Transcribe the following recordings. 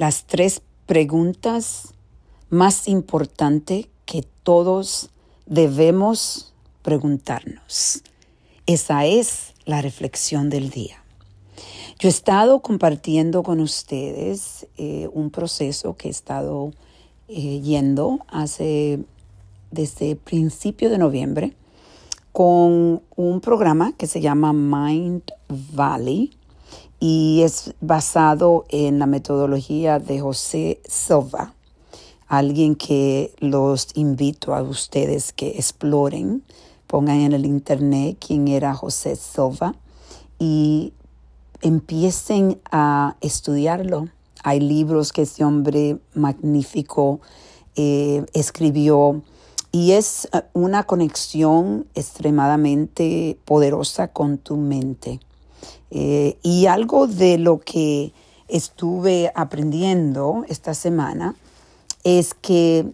las tres preguntas más importantes que todos debemos preguntarnos. Esa es la reflexión del día. Yo he estado compartiendo con ustedes eh, un proceso que he estado eh, yendo hace desde principio de noviembre con un programa que se llama Mind Valley y es basado en la metodología de José Silva, alguien que los invito a ustedes que exploren, pongan en el internet quién era José Silva y empiecen a estudiarlo. Hay libros que ese hombre magnífico eh, escribió y es eh, una conexión extremadamente poderosa con tu mente. Eh, y algo de lo que estuve aprendiendo esta semana es que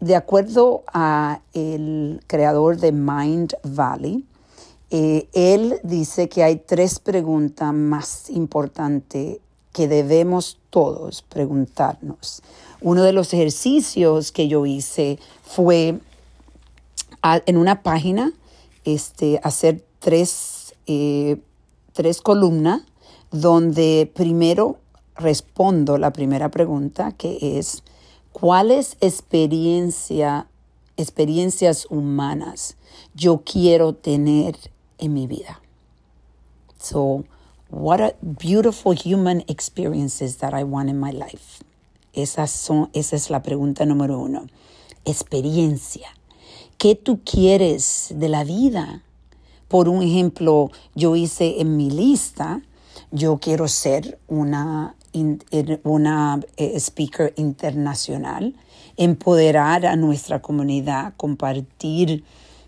de acuerdo a el creador de Mind Valley, eh, él dice que hay tres preguntas más importantes que debemos todos preguntarnos. Uno de los ejercicios que yo hice fue en una página este, hacer tres, eh, tres columnas donde primero respondo la primera pregunta que es ¿cuáles experiencia, experiencias humanas yo quiero tener en mi vida? So, what are beautiful human experiences that I want in my life? Esas son, esa es la pregunta número uno. Experiencia. ¿Qué tú quieres de la vida? Por un ejemplo, yo hice en mi lista, yo quiero ser una, una eh, speaker internacional, empoderar a nuestra comunidad, compartir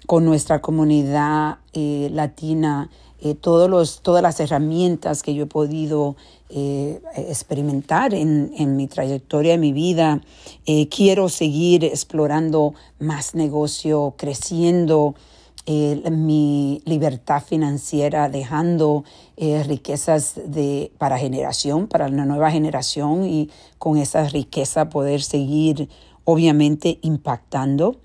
con nuestra comunidad eh, latina eh, todos los, todas las herramientas que yo he podido experimentar en, en, mi trayectoria, en mi vida. Quiero seguir explorando más negocio, creciendo mi libertad financiera, dejando riquezas de, para generación, para la nueva generación y con esa riqueza poder seguir obviamente impactando,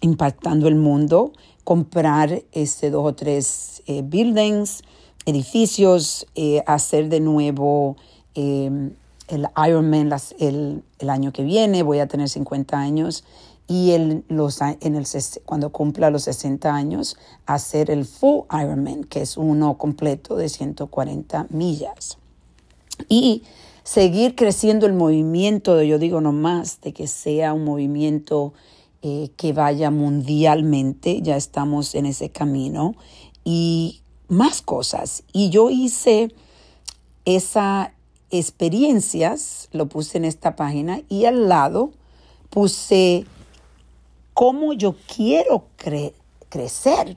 impactando el mundo, comprar este, dos o tres eh, buildings, edificios, eh, hacer de nuevo em, el Ironman el, el, año que viene, voy a tener 50 años, y los, en el, cuando cumpla los 60 años, hacer el Full Ironman, que es uno completo de 140 millas. Y seguir creciendo el movimiento, yo digo nomás, de que sea un movimiento eh, que vaya mundialmente, ya estamos en ese camino, y más cosas. Y yo hice esas experiencias, lo puse en esta página, y al lado puse cómo yo quiero crecer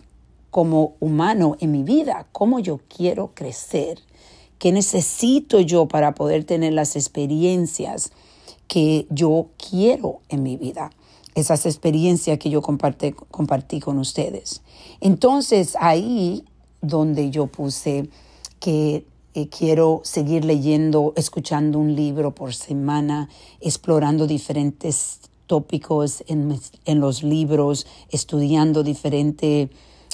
como humano en mi vida, cómo yo quiero crecer, qué necesito yo para poder tener las experiencias que yo quiero en mi vida esas experiencias que yo compartí, con ustedes. Entonces ahí donde yo puse que eh, quiero seguir leyendo, escuchando un libro por semana, explorando diferentes tópicos en, en los libros, estudiando diferentes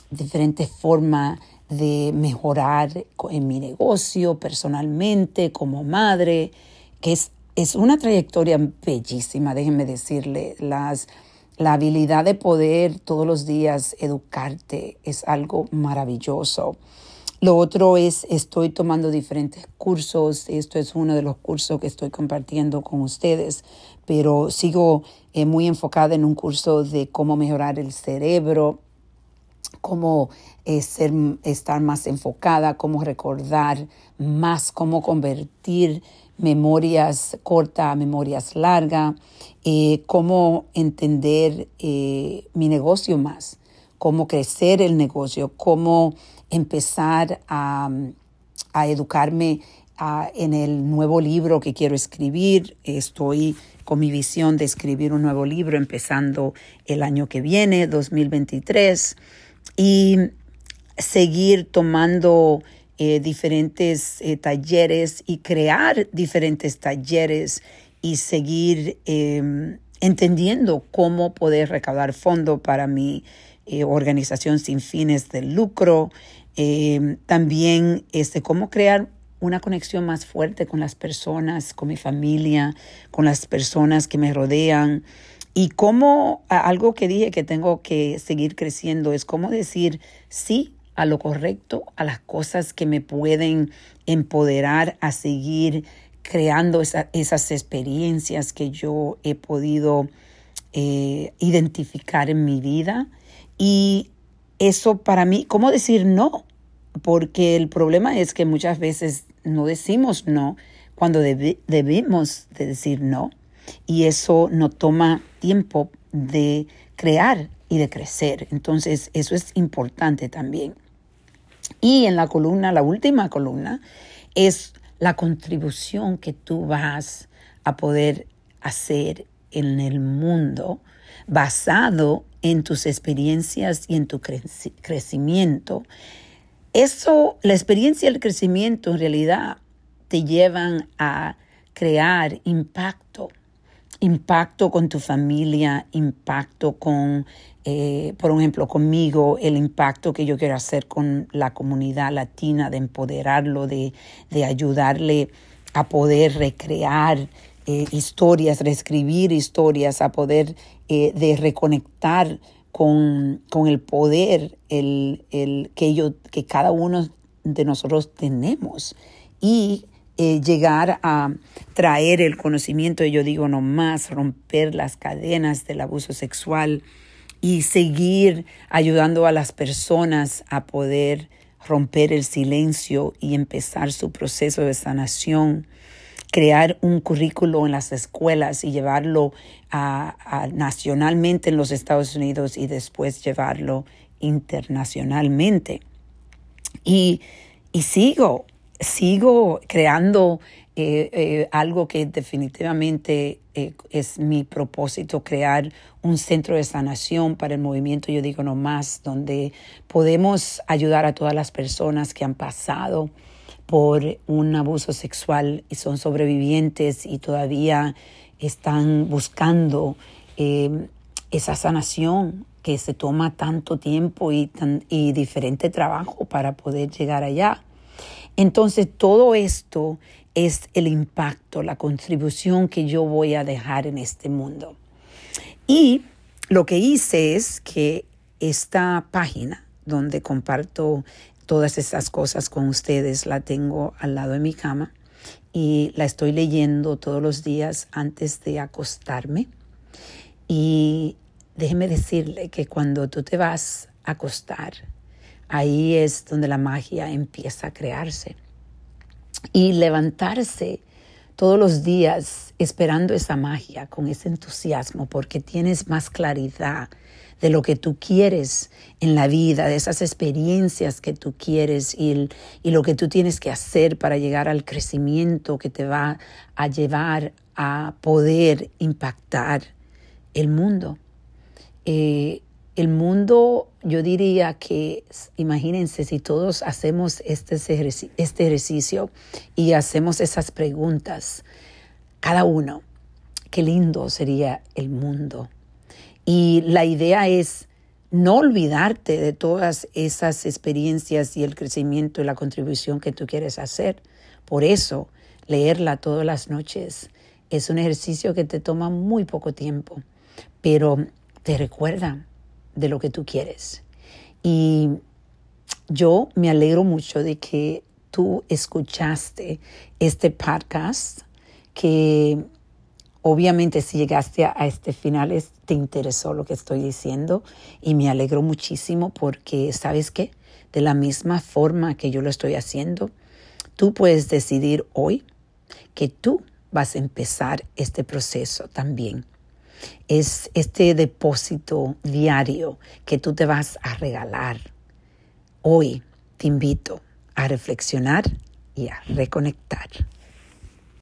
diferente formas de mejorar en mi negocio, personalmente, como madre, que es es una trayectoria bellísima, déjenme decirle, las, la habilidad de poder todos los días educarte es algo maravilloso. Lo otro es, estoy tomando diferentes cursos, esto es uno de los cursos que estoy compartiendo con ustedes, pero sigo eh, muy enfocada en un curso de cómo mejorar el cerebro, cómo eh, ser, estar más enfocada, cómo recordar más, cómo convertir memorias cortas a memorias largas, eh, cómo entender mi negocio más, cómo crecer el negocio, cómo empezar a, educarme en el nuevo libro que quiero escribir. Estoy con mi visión de escribir un nuevo libro empezando el año que viene, 2023, y seguir tomando eh, diferentes eh, talleres y crear diferentes talleres y seguir em, entendiendo cómo poder recaudar fondo para mi eh, organización sin fines de lucro. Em, también este, cómo crear una conexión más fuerte con las personas, con mi familia, con las personas que me rodean. Y cómo, algo que dije que tengo que seguir creciendo es cómo decir sí a lo correcto, a las cosas que me pueden empoderar a seguir creando esas experiencias que yo he podido eh, identificar en mi vida. Y eso para mí, ¿cómo decir no? Porque el problema es que muchas veces no decimos no cuando debemos de decir no. Y eso no toma tiempo de crear y de crecer. Entonces, eso es importante también. Y en la columna, la última columna, es la contribución que tú vas a poder hacer en el mundo basado en tus experiencias y en tu crecimiento. Eso, la experiencia y el crecimiento en realidad te llevan a crear impacto impacto con tu familia, impacto con, eh, por ejemplo, conmigo, el impacto que yo quiero hacer con la comunidad latina, de empoderarlo, de, ayudarle a poder recrear eh, historias, reescribir historias, a poder eh, de reconectar con, el poder el, el, que, yo, que cada uno de nosotros tenemos. Y eh, llegar a traer el conocimiento, yo digo no más, romper las cadenas del abuso sexual y seguir ayudando a las personas a poder romper el silencio y empezar su proceso de sanación, crear un currículo en las escuelas y llevarlo a, nacionalmente en los Estados Unidos y después llevarlo internacionalmente. Y, y sigo sigo creando eh, eh, algo que definitivamente eh, es mi propósito, crear un centro de sanación para el movimiento Yo Digo No Más, donde podemos ayudar a todas las personas que han pasado por un abuso sexual y son sobrevivientes y todavía están buscando esa sanación que se toma tanto tiempo y, y diferente trabajo para poder llegar allá. Entonces, todo esto es el impacto, la contribución que yo voy a dejar en este mundo. Y lo que hice es que esta página donde comparto todas esas cosas con ustedes, la tengo al lado de mi cama y la estoy leyendo todos los días antes de acostarme. Y déjeme decirle que cuando tú te vas a acostar, Ahí es donde la magia empieza a crearse. Y levantarse todos los días esperando esa magia con ese entusiasmo porque tienes más claridad de lo que tú quieres en la vida, de esas experiencias que tú quieres y, lo que tú tienes que hacer para llegar al crecimiento que te va a llevar a poder impactar el mundo. Eh, el mundo, yo diría que, imagínense, si todos hacemos este, este ejercicio y hacemos esas preguntas, cada uno, qué lindo sería el mundo. Y la idea es no olvidarte de todas esas experiencias y el crecimiento y la contribución que tú quieres hacer. Por eso, leerla todas las noches es un ejercicio que te toma muy poco tiempo, pero te recuerda de lo que tú quieres. Y yo me alegro mucho de que tú escuchaste este podcast, que obviamente si llegaste a este final te interesó lo que estoy diciendo y me alegro muchísimo porque, ¿sabes qué? De la misma forma que yo lo estoy haciendo, tú puedes decidir hoy que tú vas a empezar este proceso también es este depósito diario que tú te vas a regalar. Hoy te invito a reflexionar y a reconectar.